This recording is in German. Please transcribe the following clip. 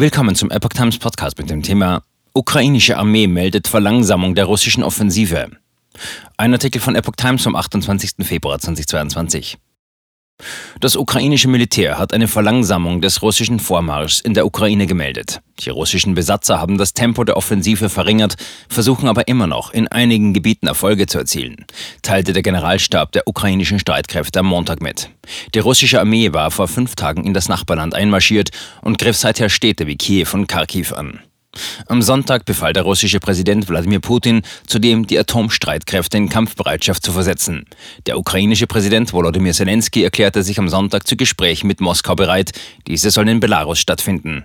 Willkommen zum Epoch Times Podcast mit dem Thema Ukrainische Armee meldet Verlangsamung der russischen Offensive. Ein Artikel von Epoch Times vom 28. Februar 2022. Das ukrainische Militär hat eine Verlangsamung des russischen Vormarschs in der Ukraine gemeldet. Die russischen Besatzer haben das Tempo der Offensive verringert, versuchen aber immer noch in einigen Gebieten Erfolge zu erzielen, teilte der Generalstab der ukrainischen Streitkräfte am Montag mit. Die russische Armee war vor fünf Tagen in das Nachbarland einmarschiert und griff seither Städte wie Kiew und Kharkiv an. Am Sonntag befahl der russische Präsident Wladimir Putin zudem, die Atomstreitkräfte in Kampfbereitschaft zu versetzen. Der ukrainische Präsident Volodymyr Zelensky erklärte sich am Sonntag zu Gesprächen mit Moskau bereit. Diese sollen in Belarus stattfinden.